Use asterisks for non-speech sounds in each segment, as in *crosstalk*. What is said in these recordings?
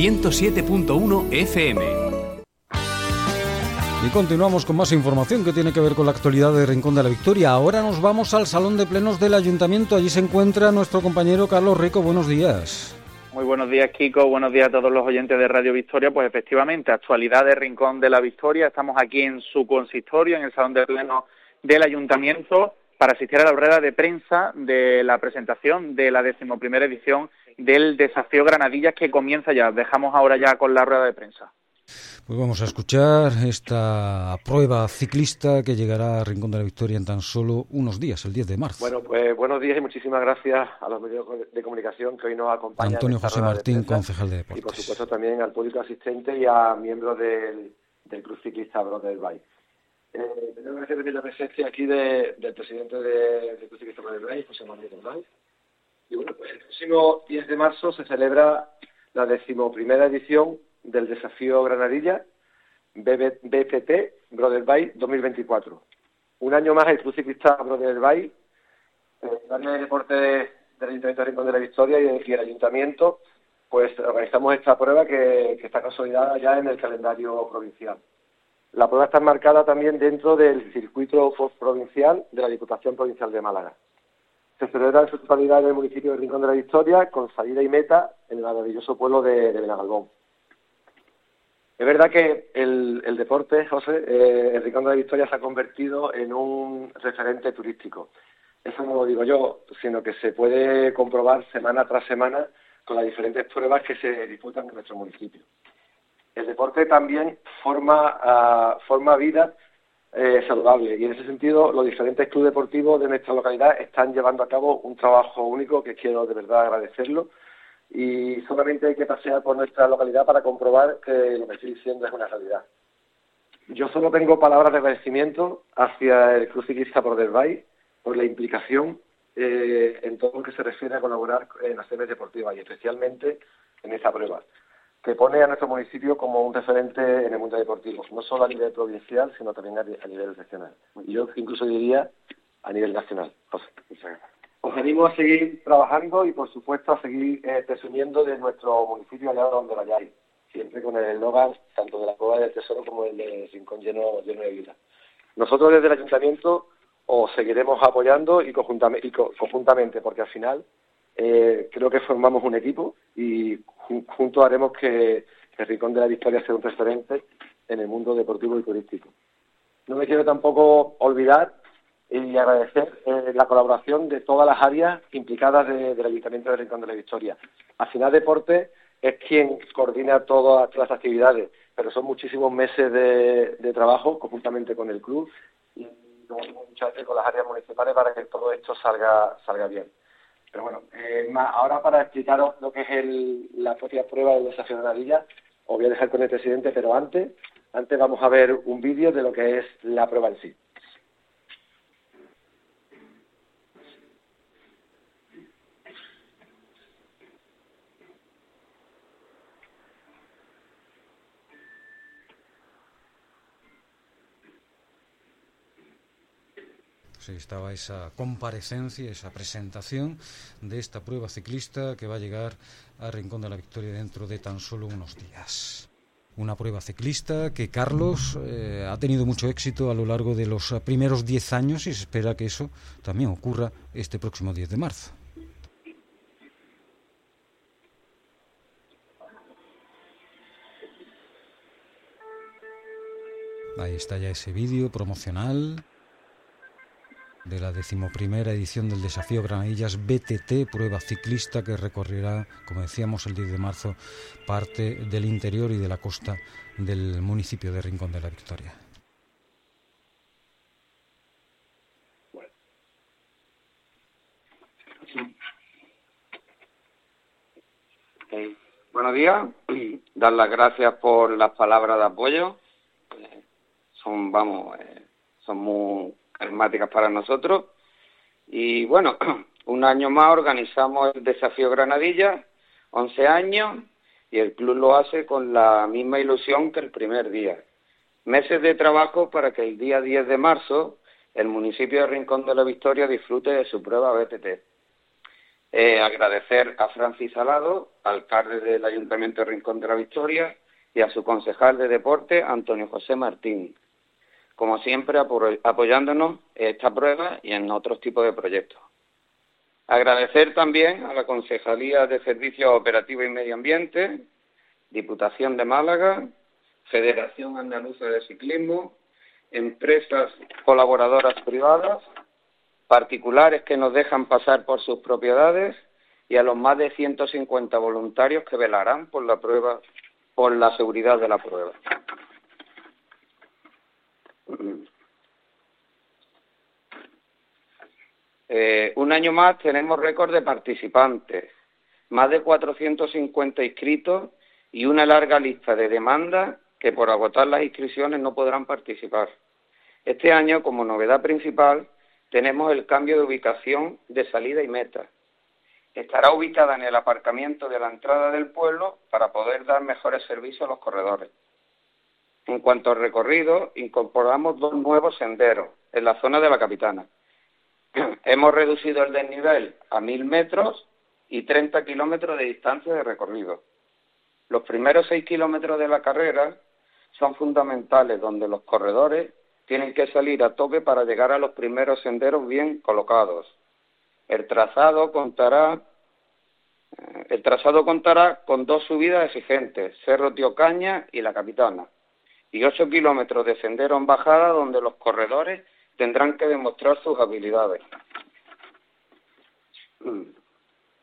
107.1 FM. Y continuamos con más información que tiene que ver con la actualidad de Rincón de la Victoria. Ahora nos vamos al Salón de Plenos del Ayuntamiento. Allí se encuentra nuestro compañero Carlos Rico. Buenos días. Muy buenos días, Kiko. Buenos días a todos los oyentes de Radio Victoria. Pues efectivamente, actualidad de Rincón de la Victoria. Estamos aquí en su consistorio, en el Salón de Plenos del Ayuntamiento, para asistir a la rueda de prensa de la presentación de la decimoprimera edición del Desafío Granadillas que comienza ya. Dejamos ahora ya con la rueda de prensa. Pues vamos a escuchar esta prueba ciclista que llegará a Rincón de la Victoria en tan solo unos días, el 10 de marzo. Bueno, pues buenos días y muchísimas gracias a los medios de comunicación que hoy nos acompañan. Antonio José Martín, concejal de deportes. Y por supuesto también al público asistente y a miembros del, del Cruz Ciclista Brother Bike. Eh, tengo que agradecer la presencia aquí de, del presidente de, del Cruz Ciclista Brother Bike, José Manuel Bike. Y bueno, pues el próximo 10 de marzo se celebra la decimoprimera edición del desafío Granadilla BPT Brother Bike 2024. Un año más el Ciclista Brother Bike, el área de deporte del Ayuntamiento de Rincón de la Victoria y el, Ayuntamiento, pues organizamos esta prueba que, que está consolidada ya en el calendario provincial. La prueba está marcada también dentro del circuito provincial de la Diputación Provincial de Málaga. Se celebra en su totalidad en el municipio de Rincón de la Victoria, con salida y meta en el maravilloso pueblo de, de Benagalbón. Es verdad que el, deporte, José, eh, el Rincón de la Victoria se ha convertido en un referente turístico. Eso no lo digo yo, sino que se puede comprobar semana tras semana con las diferentes pruebas que se disputan en nuestro municipio. El deporte también forma, uh, forma vida eh, saludable. Y en ese sentido los diferentes clubes deportivos de nuestra localidad están llevando a cabo un trabajo único que quiero de verdad agradecerlo. Y solamente hay que pasear por nuestra localidad para comprobar que lo que estoy diciendo es una realidad. Yo solo tengo palabras de agradecimiento hacia el Cruz Ciclista por Bay por la implicación eh, en todo lo que se refiere a colaborar en acciones deportivas y especialmente en esta prueba, que pone a nuestro municipio como un referente en el mundo deportivo, no solo a nivel provincial, sino también a, nivel regional. Y yo incluso diría a nivel nacional. Os animo a seguir trabajando y, por supuesto, a seguir eh, presumiendo de nuestro municipio allá donde vayáis, siempre con el eslogan tanto de la Cueva del Tesoro como el de Rincón lleno, lleno de vida. Nosotros desde el Ayuntamiento os seguiremos apoyando y, conjuntamente, y conjuntamente porque al final eh, creo que formamos un equipo y juntos haremos que, que Rincón de la Victoria sea un referente en el mundo deportivo y turístico. No me quiero tampoco olvidar y agradecer eh, la colaboración de todas las áreas implicadas del Ayuntamiento de Rincón de la Victoria. Al final, Deporte es quien coordina todas las actividades, pero son muchísimos meses de, trabajo conjuntamente con el club y muchas veces con las áreas municipales para que todo esto salga salga bien. Pero bueno, eh, ahora para explicaros lo que es la propia prueba de Nadilla, os voy a dejar con el presidente, pero antes, antes vamos a ver un vídeo de lo que es la prueba en sí. Estaba esa comparecencia, esa presentación de esta prueba ciclista que va a llegar a Rincón de la Victoria dentro de tan solo unos días. Una prueba ciclista que Carlos eh, ha tenido mucho éxito a lo largo de los primeros 10 años y se espera que eso también ocurra este próximo 10 de marzo. Ahí está ya ese vídeo promocional de la decimoprimera edición del Desafío Granadillas BTT, prueba ciclista que recorrerá, como decíamos, el 10 de marzo, parte del interior y de la costa del municipio de Rincón de la Victoria. Buenos días, *clears throat* dar las gracias por las palabras de apoyo. Eh, son, vamos, eh, son muy carismáticas para nosotros. Y bueno, *clears throat* un año más organizamos el Desafío Granadilla, 11 años, y el club lo hace con la misma ilusión que el primer día. Meses de trabajo para que el día 10 de marzo el municipio de Rincón de la Victoria disfrute de su prueba BTT. Eh, agradecer a Francis Salado, alcalde del Ayuntamiento de Rincón de la Victoria, y a su concejal de deporte, Antonio José Martín. Como siempre, apoyándonos en esta prueba y en otros tipos de proyectos. Agradecer también a la Concejalía de Servicios Operativos y Medio Ambiente, Diputación de Málaga, Federación Andaluza de Ciclismo, empresas colaboradoras privadas, particulares que nos dejan pasar por sus propiedades y a los más de 150 voluntarios que velarán por la prueba, por la seguridad de la prueba. Eh, un año más tenemos récord de participantes, más de 450 inscritos y una larga lista de demandas que por agotar las inscripciones no podrán participar. Este año, como novedad principal, tenemos el cambio de ubicación de salida y meta. Estará ubicada en el aparcamiento de la entrada del pueblo para poder dar mejores servicios a los corredores. En cuanto al recorrido, incorporamos dos nuevos senderos en la zona de la Capitana. *clears throat* Hemos reducido el desnivel a mil metros y 30 kilómetros de distancia de recorrido. Los primeros seis kilómetros de la carrera son fundamentales, donde los corredores tienen que salir a tope para llegar a los primeros senderos bien colocados. El trazado contará eh, con dos subidas exigentes, Cerro Tío Caña y La Capitana, y ocho kilómetros de sendero en bajada donde los corredores tendrán que demostrar sus habilidades.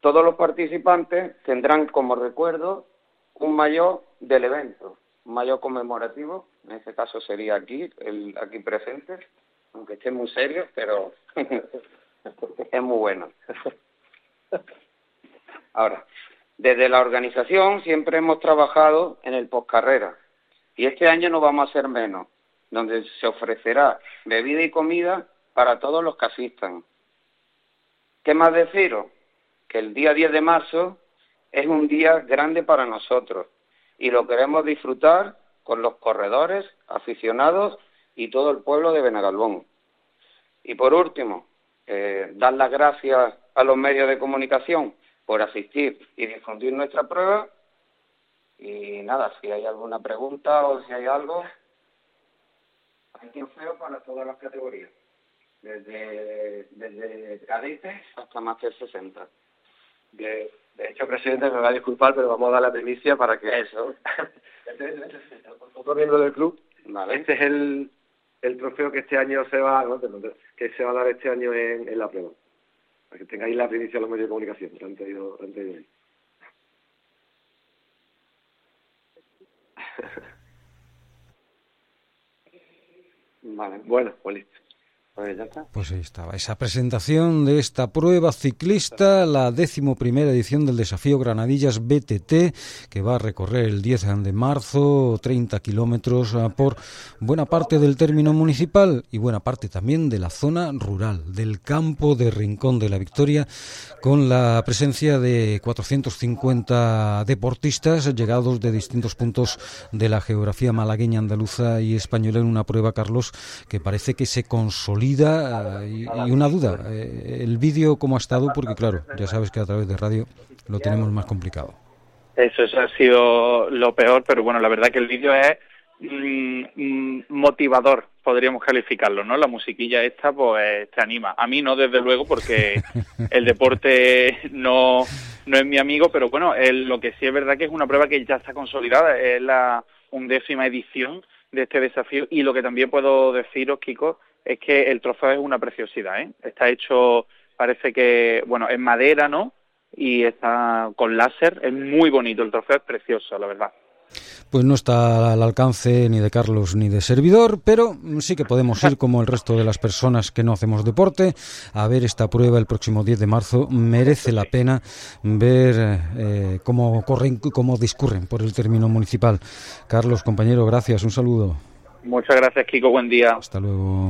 Todos los participantes tendrán como recuerdo un mayor del evento, un mayor conmemorativo, en este caso sería aquí, aquí presente, aunque esté muy serio, pero *laughs* es muy bueno. Ahora, desde la organización siempre hemos trabajado en el postcarrera y este año no vamos a ser menos, donde se ofrecerá bebida y comida para todos los que asistan. ¿Qué más deciros? Que el día 10 de marzo es un día grande para nosotros y lo queremos disfrutar con los corredores, aficionados y todo el pueblo de Benagalbón. Y por último, eh, dar las gracias a los medios de comunicación por asistir y difundir nuestra prueba. Y nada, si hay alguna pregunta o si hay algo, hay feo para todas las categorías, desde, desde cadetes hasta más de 60. De, hecho, presidente, me va a disculpar, pero vamos a dar la primicia para que... Eso. Otro miembro del club. Este es el, el trofeo que este año se va, que se va a dar este año en, en la prueba. Para que tengáis la primicia a los medios de comunicación. Lo han traído, lo han traído ahí. *laughs* Vale. Bueno, pues listo. Pues, pues ahí estaba, esa presentación de esta prueba ciclista, la décimo primera edición del desafío Granadillas BTT, que va a recorrer el 10 de marzo, 30 kilómetros ah, por buena parte del término municipal y buena parte también de la zona rural, del campo de Rincón de la Victoria, con la presencia de 450 deportistas llegados de distintos puntos de la geografía malagueña, andaluza y española en una prueba, Carlos, que parece que se consolida y, una duda, eh, el vídeo cómo ha estado, porque claro, ya sabes que a través de radio lo tenemos más complicado. Eso, ha sido lo peor, pero bueno, la verdad que el vídeo es mm, mm, motivador, podríamos calificarlo, ¿no? La musiquilla esta, pues te anima. A mí no, desde luego, porque *laughs* el deporte no, no es mi amigo, pero bueno, lo que sí es verdad que es una prueba que ya está consolidada, es la undécima edición de este desafío y lo que también puedo deciros, Kiko, es que el trofeo es una preciosidad, ¿eh? Está hecho, parece que, bueno, en madera, ¿no? Y está con láser, es muy bonito, el trofeo es precioso, la verdad. pues no está al alcance ni de Carlos ni de servidor, pero sí que podemos ir como el resto de las personas que no hacemos deporte a ver esta prueba el próximo 10 de marzo. Merece la pena ver eh, cómo corren, cómo discurren por el término municipal. Carlos, compañero, gracias, un saludo. Muchas gracias, Kiko, buen día. Hasta luego.